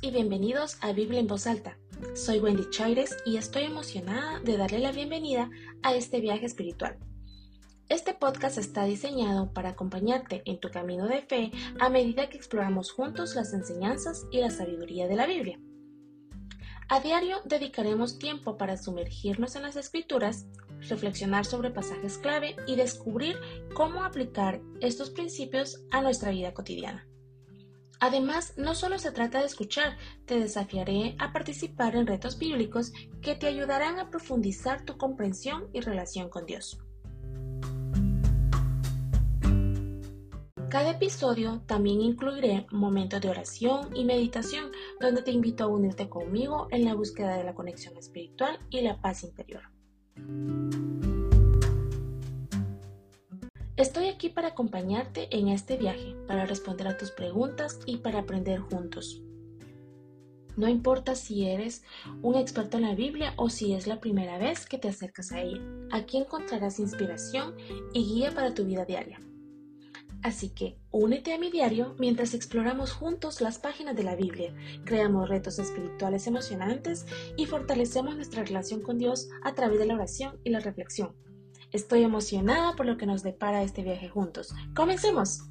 y bienvenidos a Biblia en voz alta. Soy Wendy Chaires y estoy emocionada de darle la bienvenida a este viaje espiritual. Este podcast está diseñado para acompañarte en tu camino de fe a medida que exploramos juntos las enseñanzas y la sabiduría de la Biblia. A diario dedicaremos tiempo para sumergirnos en las escrituras, reflexionar sobre pasajes clave y descubrir cómo aplicar estos principios a nuestra vida cotidiana. Además, no solo se trata de escuchar, te desafiaré a participar en retos bíblicos que te ayudarán a profundizar tu comprensión y relación con Dios. Cada episodio también incluiré momentos de oración y meditación donde te invito a unirte conmigo en la búsqueda de la conexión espiritual y la paz interior. Estoy aquí para acompañarte en este viaje, para responder a tus preguntas y para aprender juntos. No importa si eres un experto en la Biblia o si es la primera vez que te acercas a ella, aquí encontrarás inspiración y guía para tu vida diaria. Así que únete a mi diario mientras exploramos juntos las páginas de la Biblia, creamos retos espirituales emocionantes y fortalecemos nuestra relación con Dios a través de la oración y la reflexión. Estoy emocionada por lo que nos depara este viaje juntos. ¡Comencemos!